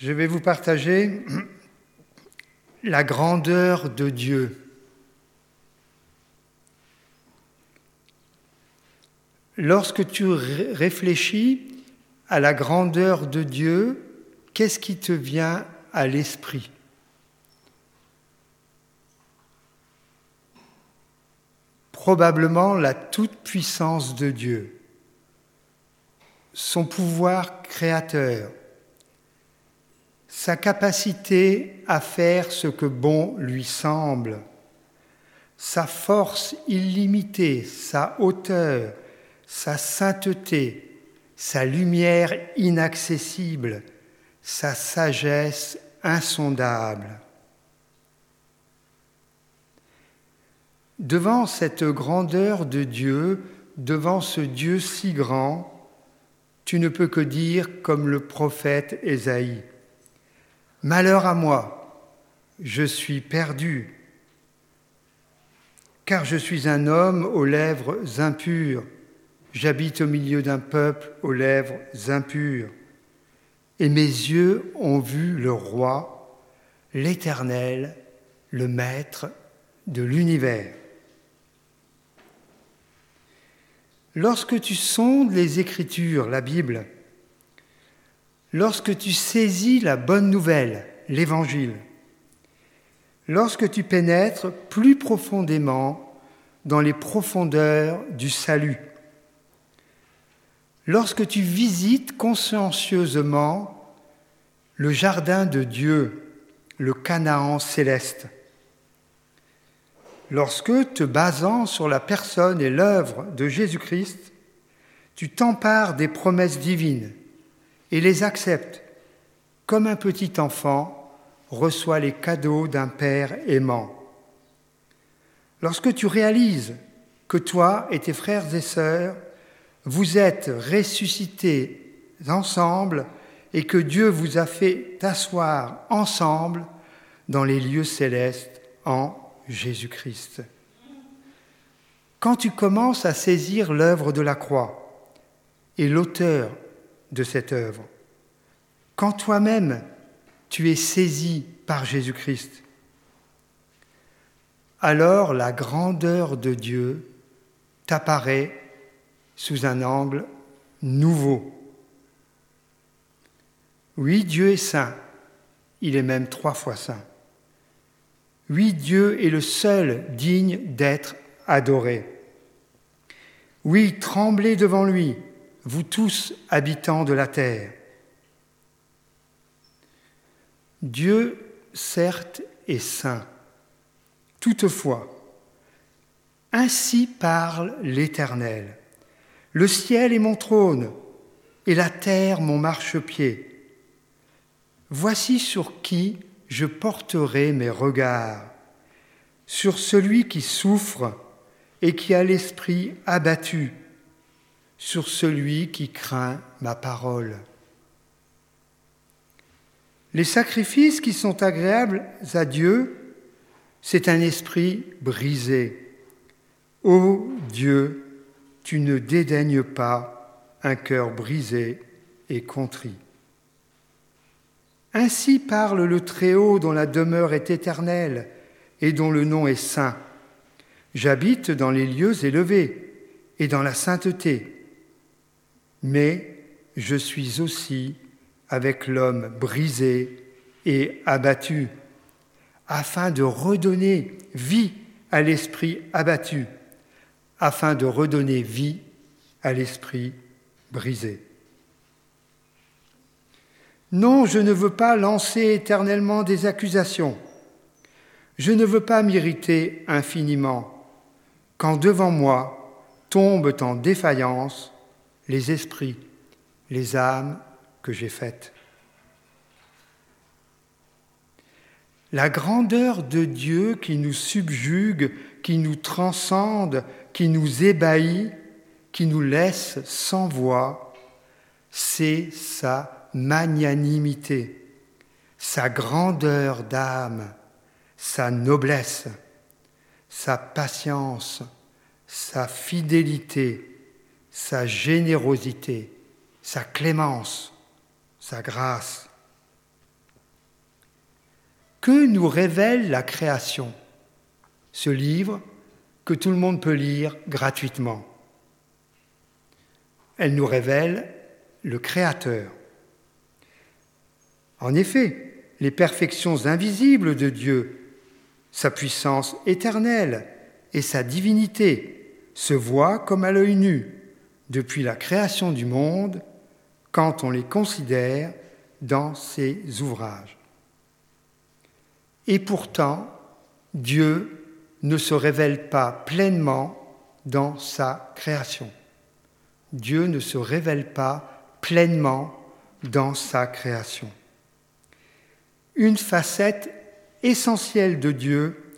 Je vais vous partager la grandeur de Dieu. Lorsque tu réfléchis à la grandeur de Dieu, qu'est-ce qui te vient à l'esprit? Probablement la toute-puissance de Dieu, son pouvoir créateur, sa capacité à faire ce que bon lui semble, sa force illimitée, sa hauteur, sa sainteté, sa lumière inaccessible, sa sagesse insondable. Devant cette grandeur de Dieu, devant ce Dieu si grand, tu ne peux que dire comme le prophète Ésaïe, Malheur à moi, je suis perdu, car je suis un homme aux lèvres impures, j'habite au milieu d'un peuple aux lèvres impures, et mes yeux ont vu le roi, l'Éternel, le Maître de l'univers. Lorsque tu sondes les Écritures, la Bible, lorsque tu saisis la bonne nouvelle, l'Évangile, lorsque tu pénètres plus profondément dans les profondeurs du salut, lorsque tu visites consciencieusement le jardin de Dieu, le Canaan céleste, lorsque, te basant sur la personne et l'œuvre de Jésus-Christ, tu t'empares des promesses divines, et les accepte comme un petit enfant reçoit les cadeaux d'un Père aimant. Lorsque tu réalises que toi et tes frères et sœurs, vous êtes ressuscités ensemble et que Dieu vous a fait asseoir ensemble dans les lieux célestes en Jésus-Christ. Quand tu commences à saisir l'œuvre de la croix et l'auteur de cette œuvre. Quand toi-même tu es saisi par Jésus-Christ, alors la grandeur de Dieu t'apparaît sous un angle nouveau. Oui, Dieu est saint, il est même trois fois saint. Oui, Dieu est le seul digne d'être adoré. Oui, tremblez devant lui, vous tous habitants de la terre. Dieu, certes, est saint. Toutefois, ainsi parle l'Éternel. Le ciel est mon trône et la terre mon marchepied. Voici sur qui je porterai mes regards, sur celui qui souffre et qui a l'esprit abattu sur celui qui craint ma parole. Les sacrifices qui sont agréables à Dieu, c'est un esprit brisé. Ô Dieu, tu ne dédaignes pas un cœur brisé et contrit. Ainsi parle le Très-Haut dont la demeure est éternelle et dont le nom est saint. J'habite dans les lieux élevés et dans la sainteté mais je suis aussi avec l'homme brisé et abattu, afin de redonner vie à l'esprit abattu, afin de redonner vie à l'esprit brisé. Non, je ne veux pas lancer éternellement des accusations. Je ne veux pas m'irriter infiniment, quand devant moi tombent en défaillance les esprits, les âmes que j'ai faites. La grandeur de Dieu qui nous subjugue, qui nous transcende, qui nous ébahit, qui nous laisse sans voix, c'est sa magnanimité, sa grandeur d'âme, sa noblesse, sa patience, sa fidélité, sa générosité, sa clémence, sa grâce. Que nous révèle la création Ce livre que tout le monde peut lire gratuitement? Elle nous révèle le Créateur. En effet, les perfections invisibles de Dieu, sa puissance éternelle et sa divinité se voient comme à l'œil nu depuis la création du monde quand on les considère dans ses ouvrages. Et pourtant, Dieu ne se révèle pas pleinement dans sa création. Dieu ne se révèle pas pleinement dans sa création. Une facette essentielle de Dieu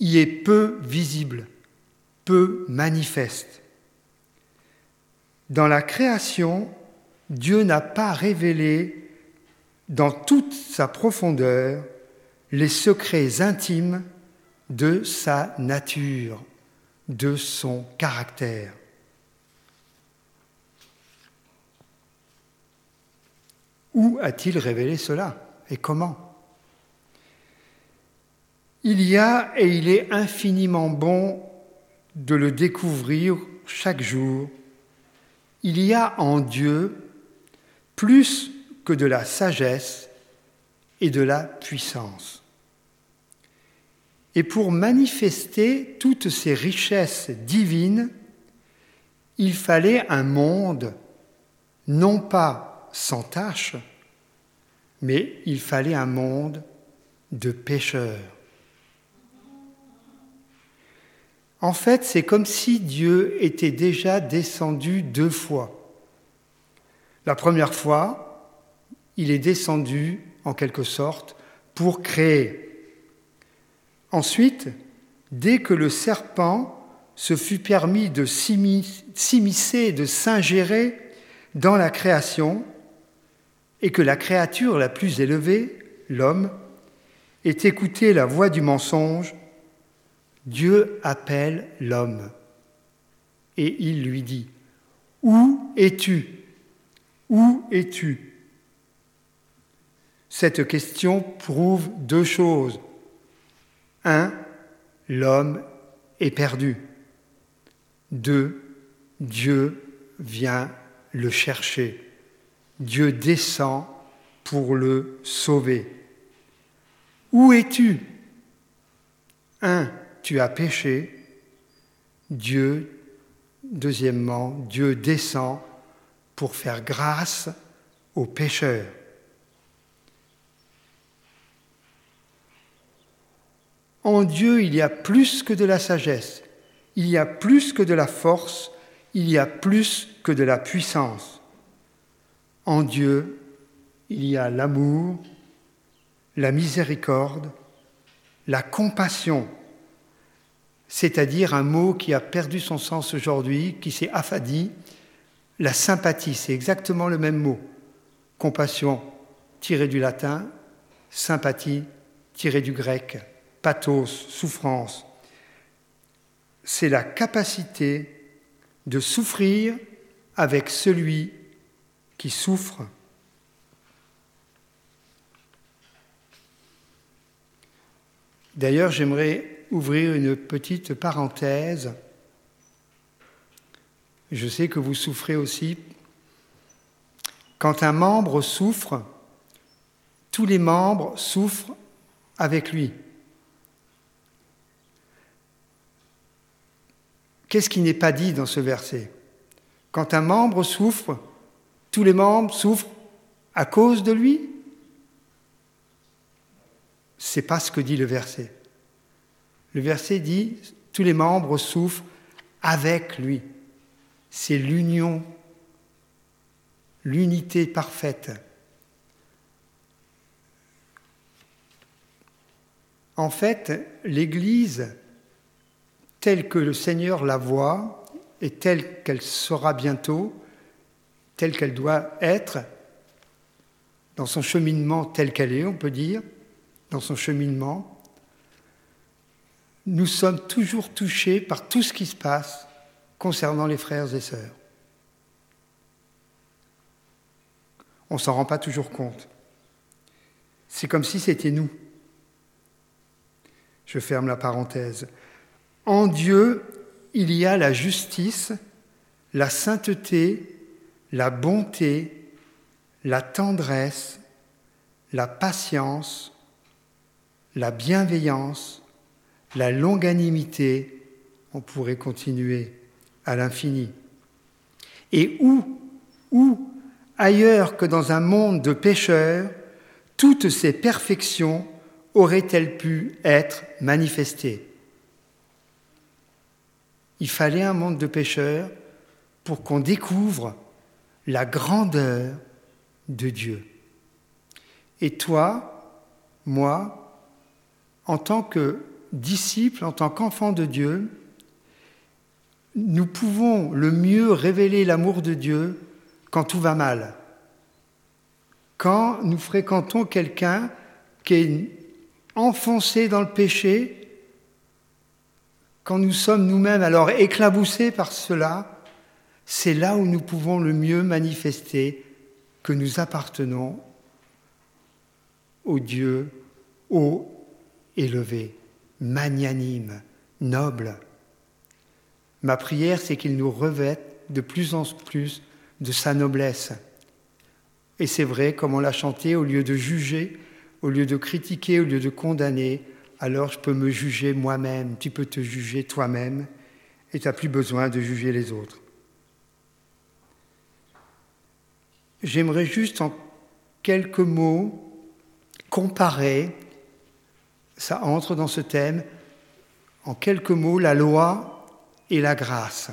y est peu visible, peu manifeste. Dans la création, Dieu n'a pas révélé dans toute sa profondeur les secrets intimes de sa nature, de son caractère. Où a-t-il révélé cela et comment? Il y a et il est infiniment bon de le découvrir chaque jour. Il y a en Dieu plus que de la sagesse et de la puissance. Et pour manifester toutes ces richesses divines, il fallait un monde non pas sans tâche, mais il fallait un monde de pécheurs. En fait, c'est comme si Dieu était déjà descendu deux fois. La première fois, il est descendu, en quelque sorte, pour créer. Ensuite, dès que le serpent se fut permis de s'immiscer, de s'ingérer dans la création, et que la créature la plus élevée, l'homme, ait écouté la voix du mensonge, Dieu appelle l'homme et il lui dit, Où es-tu? Où es-tu? Cette question prouve deux choses. Un, l'homme est perdu. Deux, Dieu vient le chercher. Dieu descend pour le sauver. Où es-tu? Un, tu as péché. Dieu, deuxièmement, Dieu descend pour faire grâce aux pécheurs. En Dieu, il y a plus que de la sagesse, il y a plus que de la force, il y a plus que de la puissance. En Dieu, il y a l'amour, la miséricorde, la compassion, c'est-à-dire un mot qui a perdu son sens aujourd'hui, qui s'est affadi, la sympathie, c'est exactement le même mot. Compassion tiré du latin, sympathie tiré du grec, pathos, souffrance. C'est la capacité de souffrir avec celui qui souffre. D'ailleurs, j'aimerais ouvrir une petite parenthèse. Je sais que vous souffrez aussi. Quand un membre souffre, tous les membres souffrent avec lui. Qu'est-ce qui n'est pas dit dans ce verset? Quand un membre souffre, tous les membres souffrent à cause de lui? C'est pas ce que dit le verset. Le verset dit tous les membres souffrent avec lui. C'est l'union, l'unité parfaite. En fait, l'Église, telle que le Seigneur la voit et telle qu'elle sera bientôt, telle qu'elle doit être, dans son cheminement tel qu'elle est, on peut dire, dans son cheminement, nous sommes toujours touchés par tout ce qui se passe concernant les frères et sœurs. On ne s'en rend pas toujours compte. C'est comme si c'était nous. Je ferme la parenthèse. En Dieu, il y a la justice, la sainteté, la bonté, la tendresse, la patience, la bienveillance, la longanimité, on pourrait continuer à l'infini. Et où, où, ailleurs que dans un monde de pécheurs, toutes ces perfections auraient-elles pu être manifestées? Il fallait un monde de pécheurs pour qu'on découvre la grandeur de Dieu. Et toi, moi, en tant que disciple, en tant qu'enfant de Dieu, nous pouvons le mieux révéler l'amour de Dieu quand tout va mal. Quand nous fréquentons quelqu'un qui est enfoncé dans le péché, quand nous sommes nous-mêmes alors éclaboussés par cela, c'est là où nous pouvons le mieux manifester que nous appartenons au Dieu haut élevé, magnanime, noble. Ma prière, c'est qu'il nous revête de plus en plus de sa noblesse. Et c'est vrai, comme on l'a chanté, au lieu de juger, au lieu de critiquer, au lieu de condamner, alors je peux me juger moi-même, tu peux te juger toi-même, et tu n'as plus besoin de juger les autres. J'aimerais juste en quelques mots comparer, ça entre dans ce thème, en quelques mots, la loi et la grâce.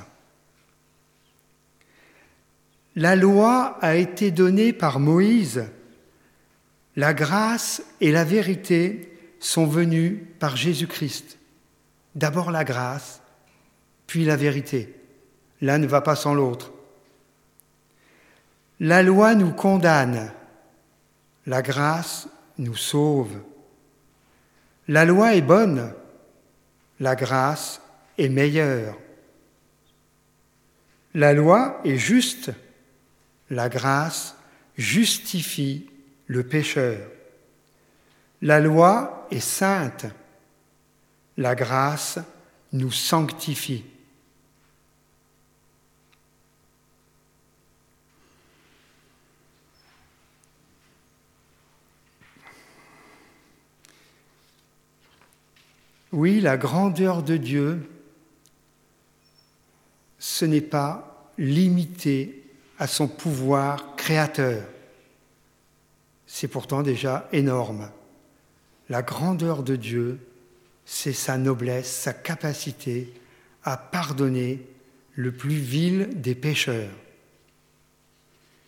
La loi a été donnée par Moïse, la grâce et la vérité sont venues par Jésus-Christ. D'abord la grâce, puis la vérité. L'un ne va pas sans l'autre. La loi nous condamne, la grâce nous sauve. La loi est bonne, la grâce est meilleure. La loi est juste, la grâce justifie le pécheur. La loi est sainte, la grâce nous sanctifie. Oui, la grandeur de Dieu, ce n'est pas limité à son pouvoir créateur. C'est pourtant déjà énorme. La grandeur de Dieu, c'est sa noblesse, sa capacité à pardonner le plus vil des pécheurs.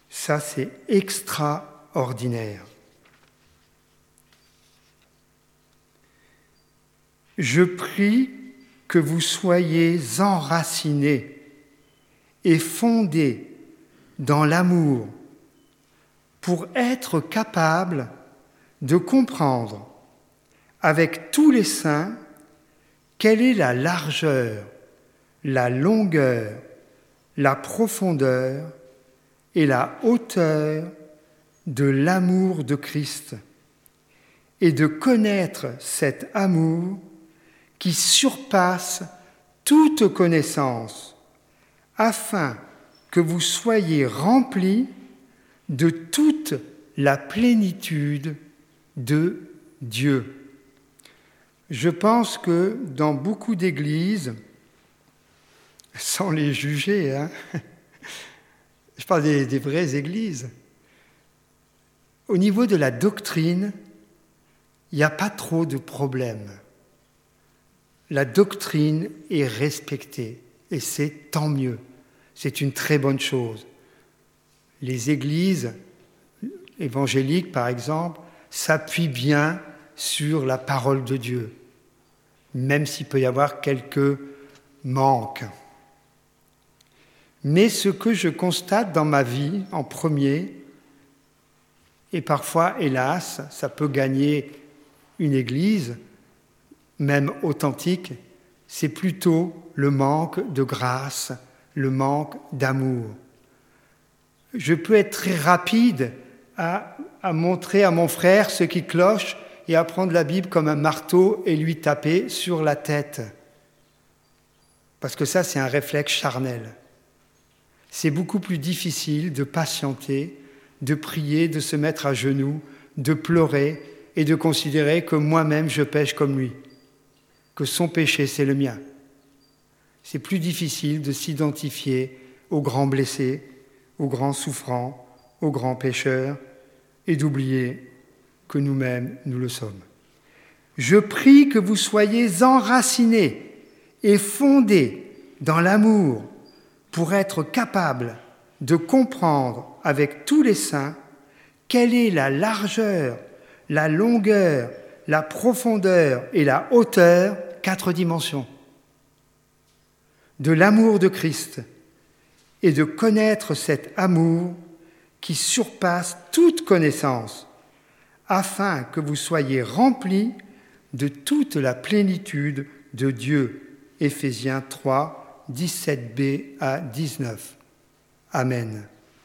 Ça, c'est extraordinaire. Je prie que vous soyez enracinés et fondés dans l'amour pour être capables de comprendre avec tous les saints quelle est la largeur, la longueur, la profondeur et la hauteur de l'amour de Christ et de connaître cet amour qui surpasse toute connaissance, afin que vous soyez remplis de toute la plénitude de Dieu. Je pense que dans beaucoup d'églises, sans les juger, hein, je parle des, des vraies églises, au niveau de la doctrine, il n'y a pas trop de problèmes la doctrine est respectée et c'est tant mieux. C'est une très bonne chose. Les églises évangéliques, par exemple, s'appuient bien sur la parole de Dieu, même s'il peut y avoir quelques manques. Mais ce que je constate dans ma vie en premier, et parfois, hélas, ça peut gagner une église, même authentique, c'est plutôt le manque de grâce, le manque d'amour. Je peux être très rapide à, montrer à mon frère ce qui cloche et à prendre la Bible comme un marteau et lui taper sur la tête. Parce que ça, c'est un réflexe charnel. C'est beaucoup plus difficile de patienter, de prier, de se mettre à genoux, de pleurer et de considérer que moi-même je pêche comme lui, que son péché c'est le mien. C'est plus difficile de s'identifier aux grands blessés, aux grands souffrants, aux grands pécheurs, et d'oublier que nous-mêmes nous le sommes. Je prie que vous soyez enracinés et fondés dans l'amour pour être capables de comprendre avec tous les saints quelle est la largeur, la longueur, la profondeur et la hauteur, quatre dimensions, de l'amour de Christ et de connaître cet amour qui surpasse toute connaissance, afin que vous soyez remplis de toute la plénitude de Dieu. Éphésiens 3, 17b à 19. Amen.